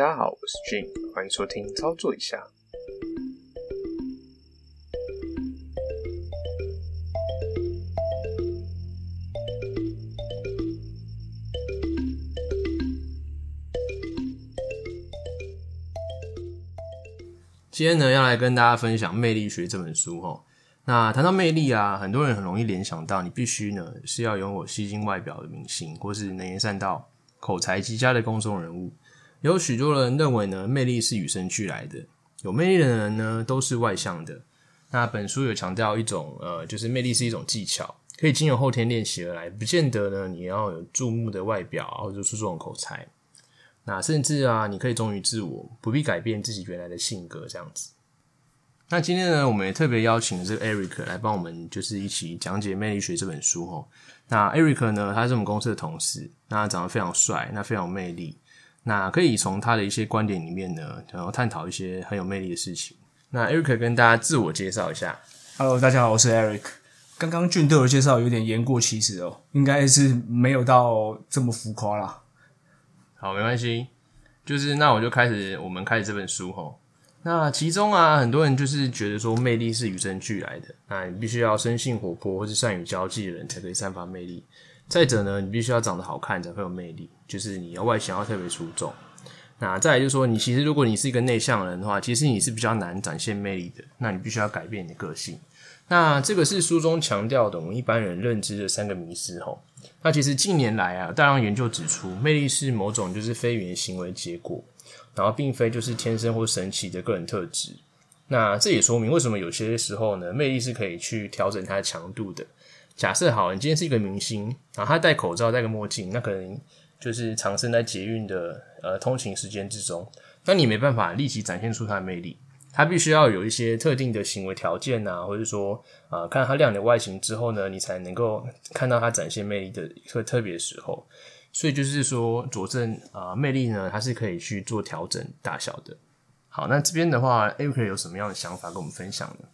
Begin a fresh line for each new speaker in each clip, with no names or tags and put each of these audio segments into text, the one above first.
大家好，我是 Jim，欢迎收听操作一下。
今天呢，要来跟大家分享《魅力学》这本书哈。那谈到魅力啊，很多人很容易联想到，你必须呢是要拥有吸睛外表的明星，或是能言善道、口才极佳的公众人物。有许多人认为呢，魅力是与生俱来的，有魅力的人呢都是外向的。那本书有强调一种呃，就是魅力是一种技巧，可以经由后天练习而来，不见得呢你要有注目的外表或者出众口才。那甚至啊，你可以忠于自我，不必改变自己原来的性格，这样子。那今天呢，我们也特别邀请这个 Eric 来帮我们，就是一起讲解《魅力学》这本书哦。那 Eric 呢，他是我们公司的同事，那长得非常帅，那非常有魅力。那可以从他的一些观点里面呢，然后探讨一些很有魅力的事情。那 Eric 跟大家自我介绍一下。
Hello，大家好，我是 Eric。刚刚俊对我介绍有点言过其实哦，应该是没有到这么浮夸啦。
好，没关系，就是那我就开始，我们开始这本书哈。那其中啊，很多人就是觉得说魅力是与生俱来的，那你必须要生性活泼或是善于交际的人才可以散发魅力。再者呢，你必须要长得好看才会有魅力，就是你要外形要特别出众。那再来就是说，你其实如果你是一个内向人的话，其实你是比较难展现魅力的。那你必须要改变你的个性。那这个是书中强调的，我们一般人认知的三个迷思吼。那其实近年来啊，大量研究指出，魅力是某种就是非语言行为结果，然后并非就是天生或神奇的个人特质。那这也说明为什么有些时候呢，魅力是可以去调整它的强度的。假设好，你今天是一个明星，然后他戴口罩、戴个墨镜，那可能就是藏身在捷运的呃通勤时间之中，那你没办法立即展现出他的魅力，他必须要有一些特定的行为条件啊，或者说呃，看他亮眼的外形之后呢，你才能够看到他展现魅力的一个特别时候。所以就是说，佐证啊，魅力呢，它是可以去做调整大小的。好，那这边的话，Eric 有什么样的想法跟我们分享呢？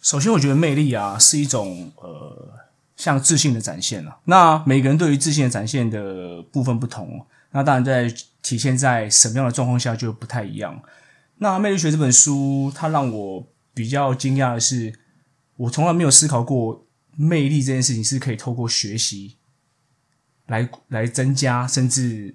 首先，我觉得魅力啊是一种呃，像自信的展现啊。那每个人对于自信的展现的部分不同，那当然在体现在什么样的状况下就不太一样。那《魅力学》这本书，它让我比较惊讶的是，我从来没有思考过魅力这件事情是可以透过学习来来增加，甚至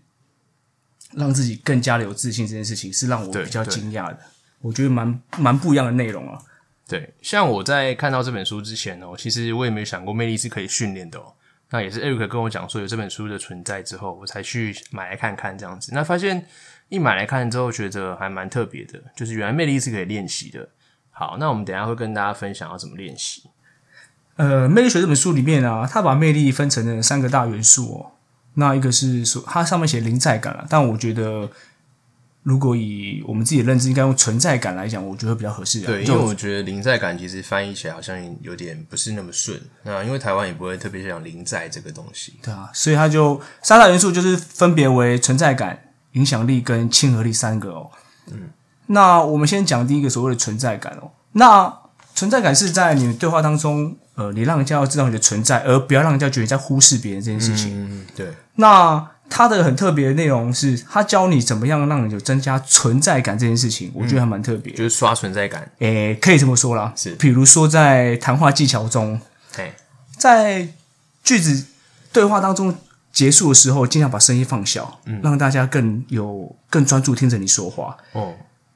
让自己更加的有自信。这件事情是让我比较惊讶的。我觉得蛮蛮不一样的内容啊。
对，像我在看到这本书之前哦，其实我也没有想过魅力是可以训练的哦。那也是 Eric 跟我讲说有这本书的存在之后，我才去买来看看这样子。那发现一买来看之后，觉得还蛮特别的，就是原来魅力是可以练习的。好，那我们等下会跟大家分享要怎么练习。
呃，魅力学这本书里面啊，他把魅力分成了三个大元素哦。那一个是说，它上面写临在感了，但我觉得。如果以我们自己的认知，应该用存在感来讲，我觉得比较合适。
对，因为我觉得临在感其实翻译起来好像有点不是那么顺。那因为台湾也不会特别讲临在这个东西。
对啊，所以它就三大元素就是分别为存在感、影响力跟亲和力三个哦。嗯，那我们先讲第一个所谓的存在感哦。那存在感是在你对话当中，呃，你让人家要知道你的存在，而不要让人家觉得在忽视别人这件事情。
嗯，对。
那它的很特别的内容是，他教你怎么样让你有增加存在感这件事情，我觉得还蛮特别，
就是刷存在感。
诶，可以这么说啦。
是，
比如说在谈话技巧中，在句子对话当中结束的时候，尽量把声音放小，嗯，让大家更有更专注听着你说话。哦，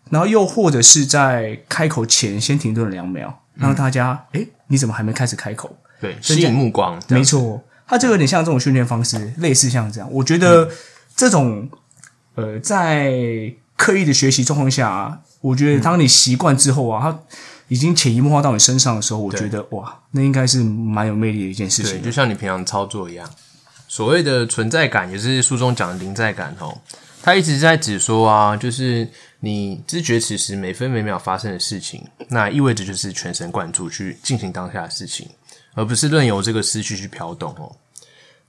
然后又或者是在开口前先停顿两秒，让大家，诶，你怎么还没开始开口？
对，吸引目光，
没错。它就有点像这种训练方式，类似像这样。我觉得这种呃，在刻意的学习状况下，我觉得当你习惯之后啊，它已经潜移默化到你身上的时候，我觉得哇，那应该是蛮有魅力的一件事情。
就像你平常操作一样，所谓的存在感，也是书中讲的临在感哦。他一直在指说啊，就是你知觉此时每分每秒发生的事情，那意味着就是全神贯注去进行当下的事情。而不是任由这个思绪去飘动哦。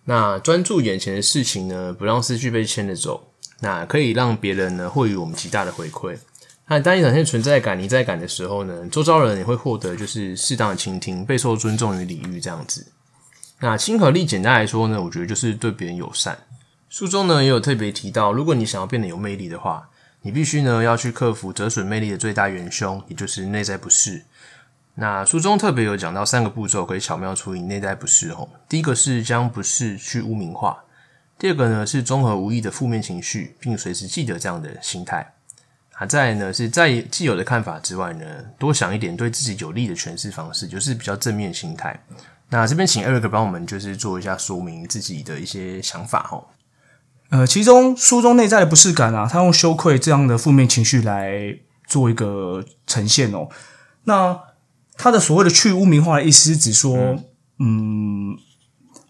那专注眼前的事情呢，不让思绪被牵着走，那可以让别人呢获予我们极大的回馈。那当你展现存在感、你在感的时候呢，周遭人也会获得就是适当的倾听、备受尊重与礼遇这样子。那亲和力简单来说呢，我觉得就是对别人友善。书中呢也有特别提到，如果你想要变得有魅力的话，你必须呢要去克服折损魅力的最大元凶，也就是内在不适。那书中特别有讲到三个步骤可以巧妙处理内在不适哦。第一个是将不适去污名化，第二个呢是综合无意的负面情绪，并随时记得这样的心态。啊，再呢是在既有的看法之外呢，多想一点对自己有利的诠释方式，就是比较正面心态。那这边请 Eric 帮我们就是做一下说明自己的一些想法哦。
呃，其中书中内在的不适感啊，他用羞愧这样的负面情绪来做一个呈现哦。那他的所谓的去污名化的意思是指说，嗯，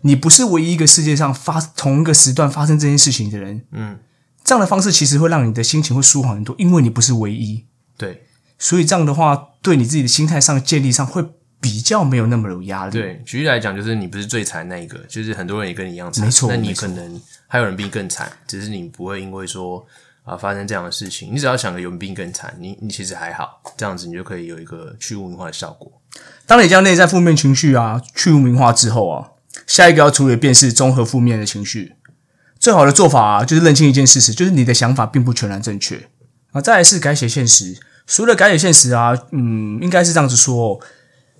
你不是唯一一个世界上发同一个时段发生这件事情的人，
嗯，
这样的方式其实会让你的心情会舒缓很多，因为你不是唯一，
对。
所以这样的话，对你自己的心态上建立上会比较没有那么有压力。，
对，举例来讲，就是你不是最惨那一个，就是很多人也跟你一样惨，
没错
那你可能还有人比你更惨，只是你不会因为说啊发生这样的事情，你只要想着有人比你更惨，你你其实还好，这样子你就可以有一个去污名化的效果。
当你将内在负面情绪啊去污名化之后啊，下一个要处理的便是综合负面的情绪。最好的做法啊，就是认清一件事实，就是你的想法并不全然正确啊。再来是改写现实，除了改写现实啊，嗯，应该是这样子说、哦，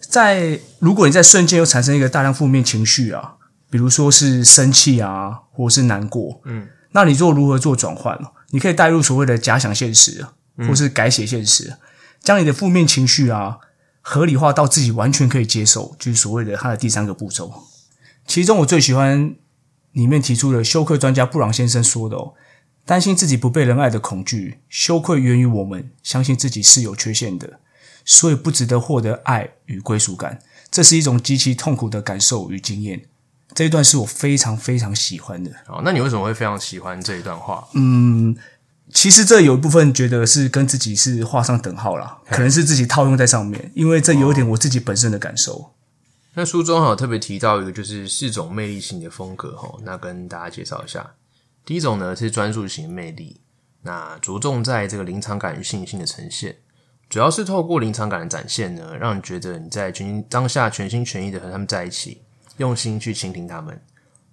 在如果你在瞬间又产生一个大量负面情绪啊，比如说是生气啊，或是难过，嗯，那你做如何做转换呢？你可以带入所谓的假想现实，或是改写现实，将你的负面情绪啊。合理化到自己完全可以接受，就是所谓的它的第三个步骤。其中我最喜欢里面提出的休克专家布朗先生说的哦，担心自己不被人爱的恐惧，羞愧源于我们相信自己是有缺陷的，所以不值得获得爱与归属感。这是一种极其痛苦的感受与经验。这一段是我非常非常喜欢的。
好，那你为什么会非常喜欢这一段话？
嗯其实这有一部分觉得是跟自己是画上等号啦，可能是自己套用在上面，因为这有点我自己本身的感受。
那书中哈特别提到一个，就是四种魅力型的风格哈，那跟大家介绍一下。第一种呢是专注型魅力，那着重在这个临场感与信心的呈现，主要是透过临场感的展现呢，让你觉得你在全心当下全心全意的和他们在一起，用心去倾听他们，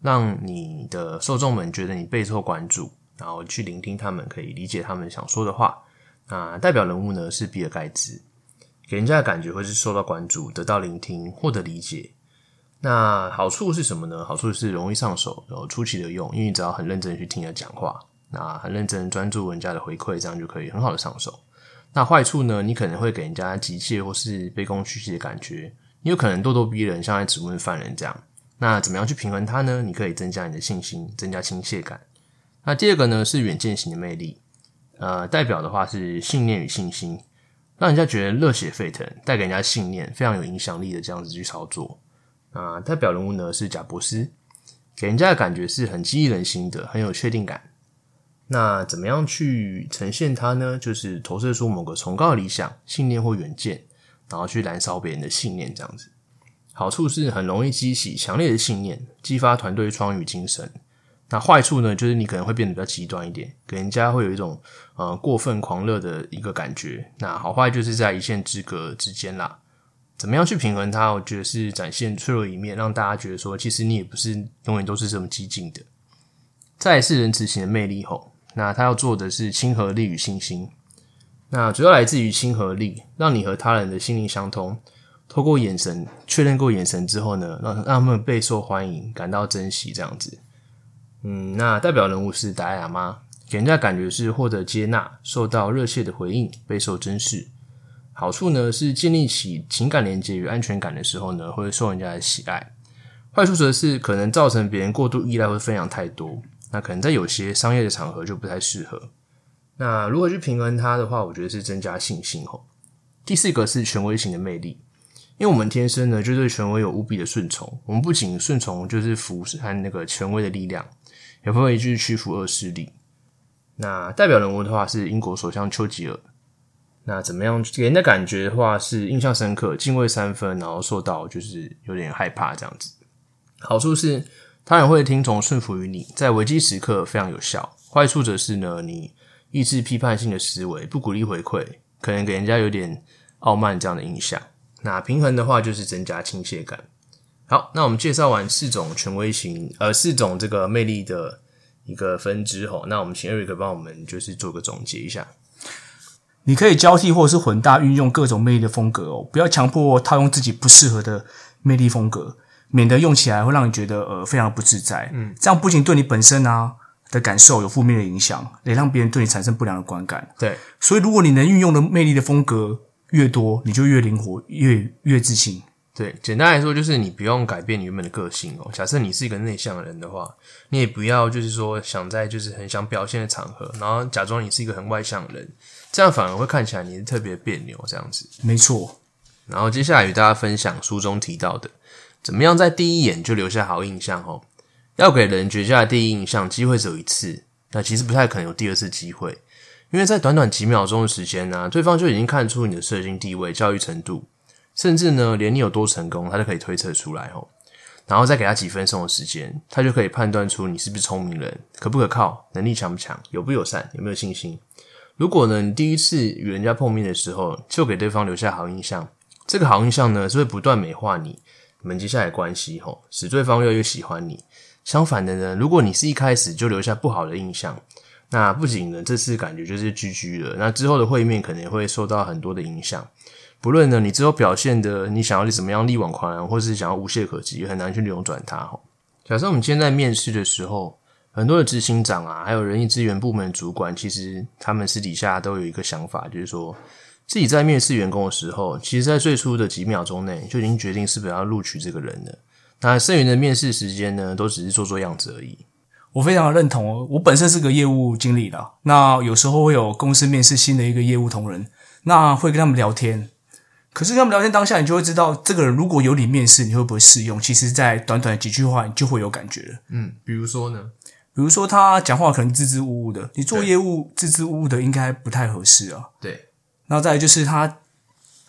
让你的受众们觉得你备受关注，然后去聆听他们，可以理解他们想说的话。那代表人物呢是比尔盖茨。给人家的感觉会是受到关注、得到聆听、获得理解。那好处是什么呢？好处是容易上手，然后出奇的用，因为你只要很认真去听他讲话，那很认真专注人家的回馈，这样就可以很好的上手。那坏处呢？你可能会给人家急切或是卑躬屈膝的感觉，你有可能咄咄逼人，像在质问犯人这样。那怎么样去平衡它呢？你可以增加你的信心，增加亲切感。那第二个呢是远见型的魅力，呃，代表的话是信念与信心。让人家觉得热血沸腾，带给人家信念，非常有影响力的这样子去操作。啊，代表人物呢是贾伯斯，给人家的感觉是很激励人心的，很有确定感。那怎么样去呈现它呢？就是投射出某个崇高理想、信念或远见，然后去燃烧别人的信念，这样子。好处是很容易激起强烈的信念，激发团队创与精神。那坏处呢，就是你可能会变得比较极端一点，给人家会有一种呃过分狂热的一个感觉。那好坏就是在一线之隔之间啦。怎么样去平衡它？我觉得是展现脆弱一面，让大家觉得说，其实你也不是永远都是这么激进的。再是仁慈型的魅力吼，那他要做的是亲和力与信心。那主要来自于亲和力，让你和他人的心灵相通。透过眼神确认过眼神之后呢，让让他们备受欢迎，感到珍惜这样子。嗯，那代表人物是达雅妈，给人家感觉是获得接纳，受到热切的回应，备受珍视。好处呢是建立起情感连接与安全感的时候呢，会受人家的喜爱。坏处则是可能造成别人过度依赖或分享太多，那可能在有些商业的场合就不太适合。那如何去平衡它的话，我觉得是增加信心吼。第四个是权威型的魅力。因为我们天生呢就对权威有无比的顺从，我们不仅顺从就是服和那个权威的力量，也不会去屈服恶势力。那代表人物的话是英国首相丘吉尔。那怎么样给人的感觉的话是印象深刻，敬畏三分，然后受到就是有点害怕这样子。好处是他人会听从顺服于你，在危机时刻非常有效。坏处则是呢，你抑制批判性的思维，不鼓励回馈，可能给人家有点傲慢这样的印象。那平衡的话，就是增加亲切感。好，那我们介绍完四种权威型，呃，四种这个魅力的一个分支吼。那我们请 Eric 帮我们就是做个总结一下。
你可以交替或者是混搭运用各种魅力的风格哦，不要强迫套用自己不适合的魅力风格，免得用起来会让你觉得呃非常不自在。嗯，这样不仅对你本身啊的感受有负面的影响，也让别人对你产生不良的观感。
对，
所以如果你能运用的魅力的风格越多，你就越灵活，越越自信。
对，简单来说就是你不用改变你原本的个性哦。假设你是一个内向的人的话，你也不要就是说想在就是很想表现的场合，然后假装你是一个很外向的人，这样反而会看起来你是特别别扭这样子。
没错，
然后接下来与大家分享书中提到的，怎么样在第一眼就留下好印象哦。要给人绝佳的第一印象，机会只有一次，那其实不太可能有第二次机会，因为在短短几秒钟的时间呢，对方就已经看出你的社经地位、教育程度。甚至呢，连你有多成功，他都可以推测出来哦。然后再给他几分钟的时间，他就可以判断出你是不是聪明人，可不可靠，能力强不强，友不友善，有没有信心。如果呢，你第一次与人家碰面的时候，就给对方留下好印象，这个好印象呢，是会不断美化你你们接下来关系吼，使对方越来越喜欢你。相反的呢，如果你是一开始就留下不好的印象，那不仅呢，这次感觉就是居居了，那之后的会面可能也会受到很多的影响。不论呢，你之后表现的你想要怎么样力挽狂澜，或是想要无懈可击，也很难去扭转它。哈，假设我们今天在面试的时候，很多的执行长啊，还有人力资源部门主管，其实他们私底下都有一个想法，就是说自己在面试员工的时候，其实，在最初的几秒钟内就已经决定是否要录取这个人了。那剩余的面试时间呢，都只是做做样子而已。
我非常的认同哦，我本身是个业务经理的，那有时候会有公司面试新的一个业务同仁，那会跟他们聊天。可是跟他们聊天当下，你就会知道这个人如果有你面试，你会不会适用？其实，在短短几句话，你就会有感觉了。
嗯，比如说呢？
比如说他讲话可能支支吾吾的，你做业务支支吾吾的应该不太合适啊。
对。
然后再来就是他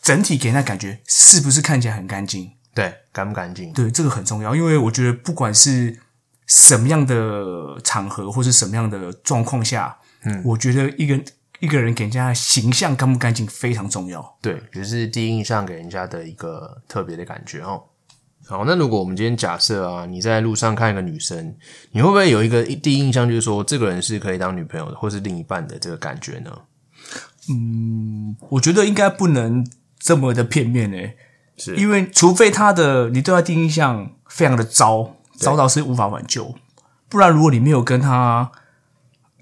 整体给人的感觉是不是看起来很干净？
对，干不干净？
对，这个很重要，因为我觉得不管是什么样的场合或是什么样的状况下，嗯，我觉得一个。一个人给人家形象干不干净非常重要，
对，就是第一印象给人家的一个特别的感觉哦。好，那如果我们今天假设啊，你在路上看一个女生，你会不会有一个第一印象，就是说这个人是可以当女朋友的，或是另一半的这个感觉呢？
嗯，我觉得应该不能这么的片面诶，
是
因为除非他的你对他第一印象非常的糟，糟到是无法挽救，不然如果你没有跟他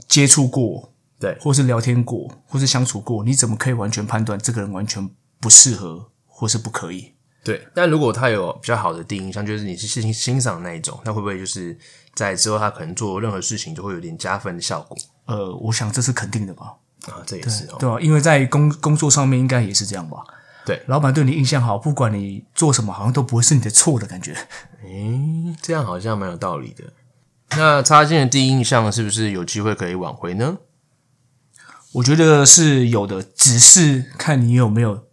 接触过。
对，
或是聊天过，或是相处过，你怎么可以完全判断这个人完全不适合，或是不可以？
对，但如果他有比较好的第一印象，就是你是欣欣赏那一种，那会不会就是在之后他可能做任何事情都会有点加分的效果？
呃，我想这是肯定的吧。
啊，这也是
对吧？因为在工工作上面应该也是这样吧。
对，
老板对你印象好，不管你做什么，好像都不会是你的错的感觉。
诶，这样好像蛮有道理的。那插件的第一印象是不是有机会可以挽回呢？
我觉得是有的，只是看你有没有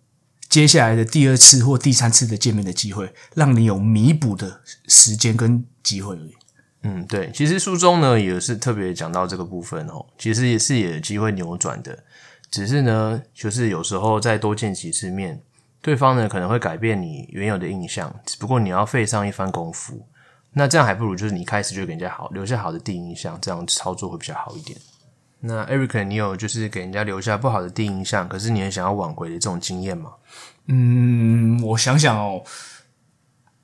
接下来的第二次或第三次的见面的机会，让你有弥补的时间跟机会而已。
嗯，对，其实书中呢也是特别讲到这个部分哦，其实也是有机会扭转的，只是呢，就是有时候再多见几次面，对方呢可能会改变你原有的印象，只不过你要费上一番功夫。那这样还不如就是你开始就给人家好留下好的第一印象，这样操作会比较好一点。那 Eric，你有就是给人家留下不好的第一印象，可是你很想要挽回的这种经验吗？
嗯，我想想哦，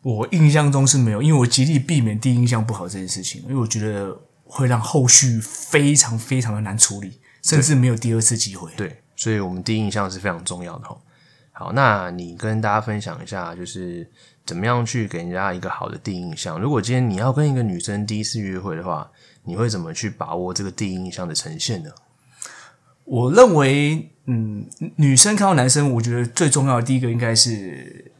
我印象中是没有，因为我极力避免第一印象不好这件事情，因为我觉得会让后续非常非常的难处理，甚至没有第二次机会。
对，所以我们第一印象是非常重要的哦。好，那你跟大家分享一下，就是怎么样去给人家一个好的第一印象？如果今天你要跟一个女生第一次约会的话。你会怎么去把握这个第一印象的呈现呢？
我认为，嗯，女生看到男生，我觉得最重要的第一个应该是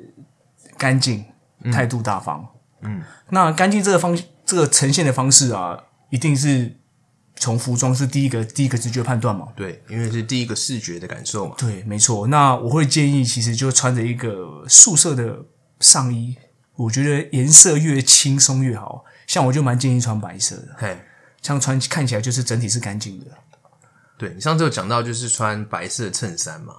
干净、态度大方。嗯，那干净这个方这个呈现的方式啊，一定是从服装是第一个第一个直觉判断嘛？
对，因为是第一个视觉的感受嘛。
对，没错。那我会建议，其实就穿着一个素色的上衣，我觉得颜色越轻松越好。像我就蛮建议穿白色的。
嘿。
这样穿看起来就是整体是干净的。
对你上次有讲到，就是穿白色衬衫嘛，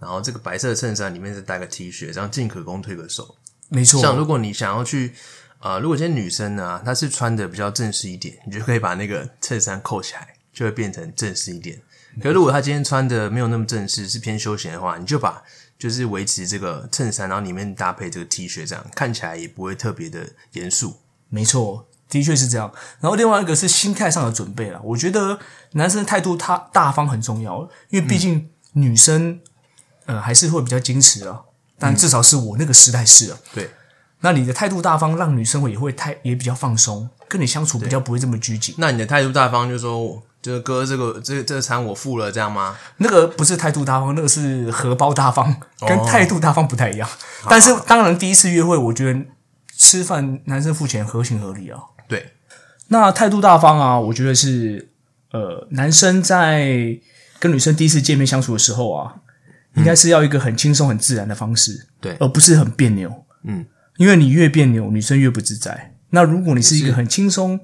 然后这个白色衬衫里面是带个 T 恤，这样进可攻退可守。
没错。
像如果你想要去呃，如果今天女生呢，她是穿的比较正式一点，你就可以把那个衬衫扣起来，就会变成正式一点。可如果她今天穿的没有那么正式，是偏休闲的话，你就把就是维持这个衬衫，然后里面搭配这个 T 恤，这样看起来也不会特别的严肃。
没错，的确是这样。然后另外一个是心态上的准备了。我觉得男生态度他大方很重要，因为毕竟女生、呃还是会比较矜持啊。但至少是我那个时代是啊。
对，
那你的态度大方，让女生会也会太也比较放松，跟你相处比较不会这么拘谨。
那你的态度大方，就说就是哥，这个这这餐我付了，这样吗？
那个不是态度大方，那个是荷包大方，跟态度大方不太一样。但是当然，第一次约会，我觉得吃饭男生付钱合情合理啊。
对，
那态度大方啊，我觉得是呃，男生在跟女生第一次见面相处的时候啊，应该是要一个很轻松、很自然的方式，
对
而不是很别扭。
嗯，
因为你越别扭，女生越不自在。那如果你是一个很轻松、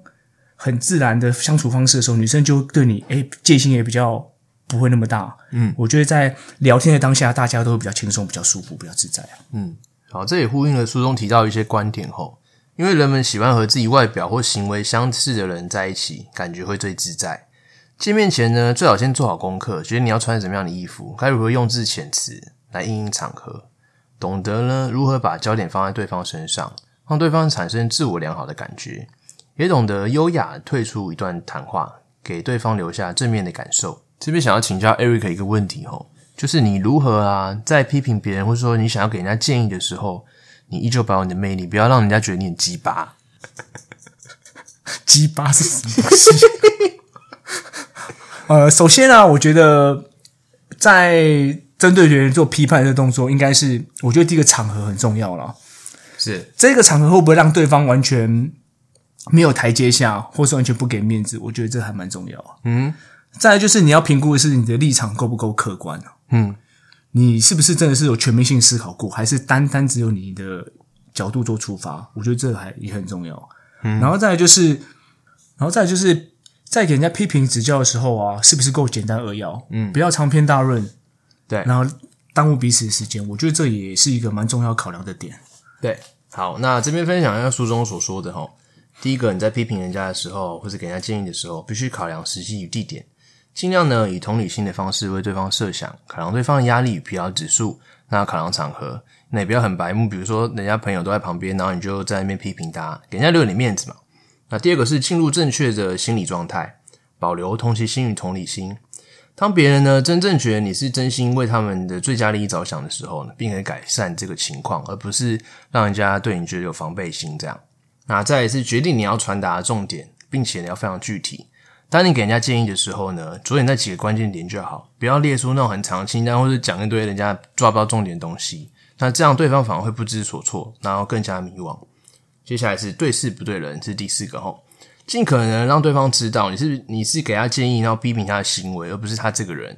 很自然的相处方式的时候，女生就对你诶戒心也比较不会那么大。嗯，我觉得在聊天的当下，大家都会比较轻松、比较舒服、比较自在啊。
好，这也呼应了书中提到一些观点后，因为人们喜欢和自己外表或行为相似的人在一起，感觉会最自在。见面前呢，最好先做好功课，决定你要穿什么样的衣服，该如何用字遣词来应应场合，懂得呢如何把焦点放在对方身上，让对方产生自我良好的感觉，也懂得优雅退出一段谈话，给对方留下正面的感受。这边想要请教 Eric 一个问题吼，就是你如何啊，在批评别人或者说你想要给人家建议的时候，你依旧保有你的魅力，不要让人家觉得你很鸡巴。
鸡巴是什么东西？呃，首先啊，我觉得在针对别人做批判的动作，应该是我觉得第一个场合很重要了。
是
这个场合会不会让对方完全没有台阶下，或是完全不给面子？我觉得这还蛮重要啊。
嗯
再来就是你要评估的是你的立场够不够客观啊
嗯
你是不是真的是有全面性思考过，还是单单只有你的角度做出发？我觉得这还也很重要。嗯，然后再来就是，然后再来就是在给人家批评指教的时候啊，是不是够简单扼要？嗯，不要长篇大论，
对
然后耽误彼此的时间。我觉得这也是一个蛮重要考量的点。
对，好，那这边分享一下书中所说的哈。第一个，你在批评人家的时候，或者给人家建议的时候，必须考量时机与地点，尽量呢以同理心的方式为对方设想，考量对方的压力与疲劳指数，那考量场合，那也不要很白目，比如说人家朋友都在旁边，然后你就在那边批评他，给人家留点面子嘛。那第二个是进入正确的心理状态，保留同情心与同理心。当别人呢真正觉得你是真心为他们的最佳利益着想的时候呢，并可以改善这个情况，而不是让人家对你觉得有防备心这样。那再来是决定你要传达的重点，并且你要非常具体。当你给人家建议的时候呢，着眼在几个关键点就好，不要列出那种很长清单，或者讲一堆人家抓不到重点的东西。那这样对方反而会不知所措，然后更加迷惘。接下来是对事不对人，是第四个吼，尽可能让对方知道你是你是给他建议，然后批评他的行为，而不是他这个人。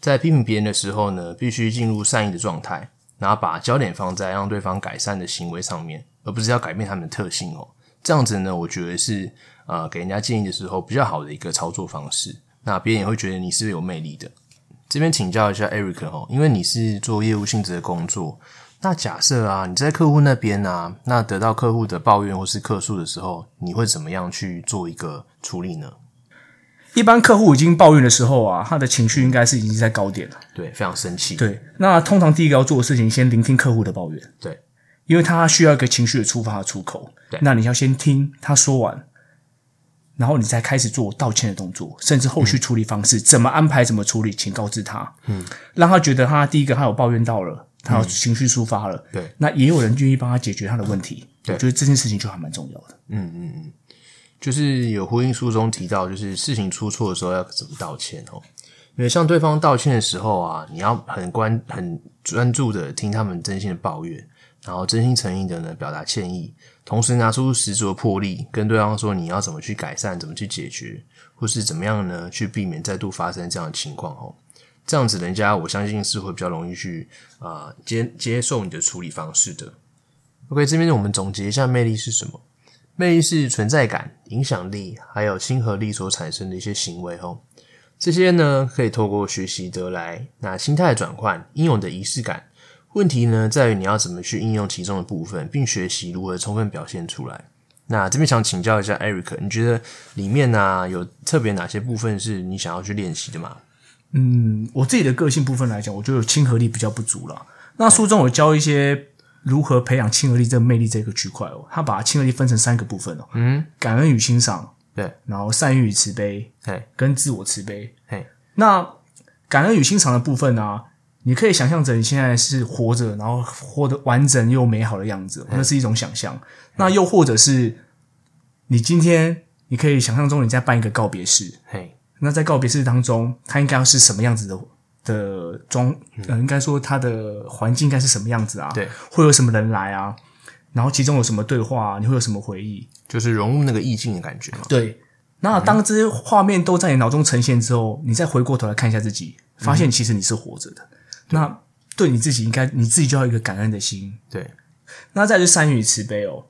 在批评别人的时候呢，必须进入善意的状态，然后把焦点放在让对方改善的行为上面，而不是要改变他们的特性哦。这样子呢，我觉得是呃给人家建议的时候比较好的一个操作方式。那别人也会觉得你是有魅力的。这边请教一下 Eric 哦，因为你是做业务性质的工作，那假设啊你在客户那边啊，那得到客户的抱怨或是客诉的时候，你会怎么样去做一个处理呢？
一般客户已经抱怨的时候啊，他的情绪应该是已经在高点了。
对，非常生气。
对，那通常第一个要做的事情，先聆听客户的抱怨。
对，
因为他需要一个情绪的出发的出口。
对
那你要先听他说完，然后你再开始做道歉的动作，甚至后续处理方式、怎么安排、怎么处理，请告知他。嗯，让他觉得他第一个他有抱怨到了，他有情绪抒发了。
对，
那也有人愿意帮他解决他的问题。
对
我觉得这件事情就还蛮重要的。
嗯嗯嗯就是有呼应书中提到，就是事情出错的时候要怎么道歉哦。因为向对方道歉的时候啊，你要很关很专注的听他们真心的抱怨，然后真心诚意的呢表达歉意，同时拿出十足的魄力，跟对方说你要怎么去改善，怎么去解决，或是怎么样呢去避免再度发生这样的情况哦。这样子，人家我相信是会比较容易去啊、接接受你的处理方式的。OK，这边我们总结一下魅力是什么？魅力是存在感、影响力，还有亲和力所产生的一些行为哦。这些呢，可以透过学习得来。那心态转换、应有的仪式感，问题呢在于你要怎么去应用其中的部分，并学习如何充分表现出来。那这边想请教一下 Eric，你觉得里面呢、有特别哪些部分是你想要去练习的吗？
嗯，我自己的个性部分来讲，我觉得亲和力比较不足了。那书中我教一些如何培养亲和力这个魅力这个区块哦，他把亲和力分成三个部分哦，嗯，感恩与欣赏，
对，
然后善意与慈悲，
对，
跟自我慈悲。
嘿，
那感恩与欣赏的部分呢、啊，你可以想象着你现在是活着，然后活得完整又美好的样子，那是一种想象。那又或者是你今天，你可以想象中你在办一个告别式，
嘿，
那在告别式当中，他应该要是什么样子的的装？呃，应该说它的环境应该是什么样子啊？
对，
会有什么人来啊？然后其中有什么对话、啊？你会有什么回忆？
就是融入那个意境的感觉嘛。
对，那当这些画面都在你脑中呈现之后，你再回过头来看一下自己，发现其实你是活着的。那对你自己应该你自己就要有一个感恩的心。
对，
那再就是善意与慈悲哦，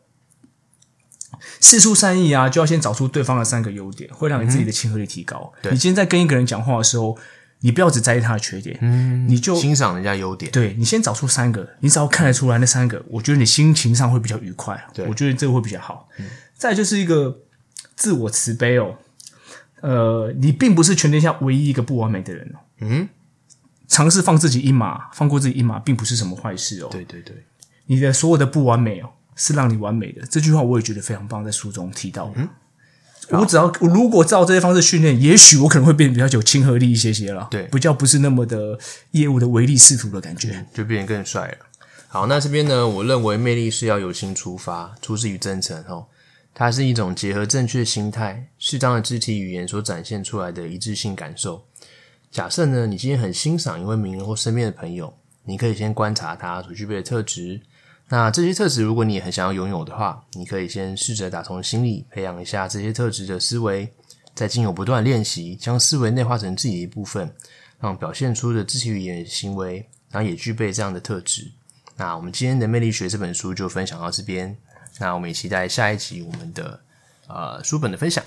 事出善意啊，就要先找出对方的三个优点，会让你自己的亲和力提高。
对
你今天在跟一个人讲话的时候，你不要只在意他的缺点，嗯，你就
欣赏人家优点。
对你先找出三个，你只要看得出来那三个，我觉得你心情上会比较愉快。
对
我觉得这个会比较好。再就是一个自我慈悲哦，呃，你并不是全天下唯一一个不完美的人哦。
嗯，
尝试放自己一马，放过自己一马，并不是什么坏事哦。
对对对，
你的所有的不完美哦，是让你完美的。这句话我也觉得非常棒，在书中提到。嗯，我只要我如果照这些方式训练，也许我可能会变得比较有亲和力一些些了。
对
比较不是那么的业务的唯利是图的感觉。
就变得更帅了。好，那这边呢，我认为魅力是要有心出发，出自于真诚哦。它是一种结合正确心态、适当的肢体语言所展现出来的一致性感受。假设呢，你今天很欣赏一位名人或身边的朋友，你可以先观察他所具备的特质。那这些特质，如果你也很想要拥有的话，你可以先试着打从心里培养一下这些特质的思维，再经由不断练习，将思维内化成自己的一部分，让表现出的肢体语言行为，然后也具备这样的特质。那我们今天的《魅力学》这本书就分享到这边，那我们也期待下一集我们的呃书本的分享。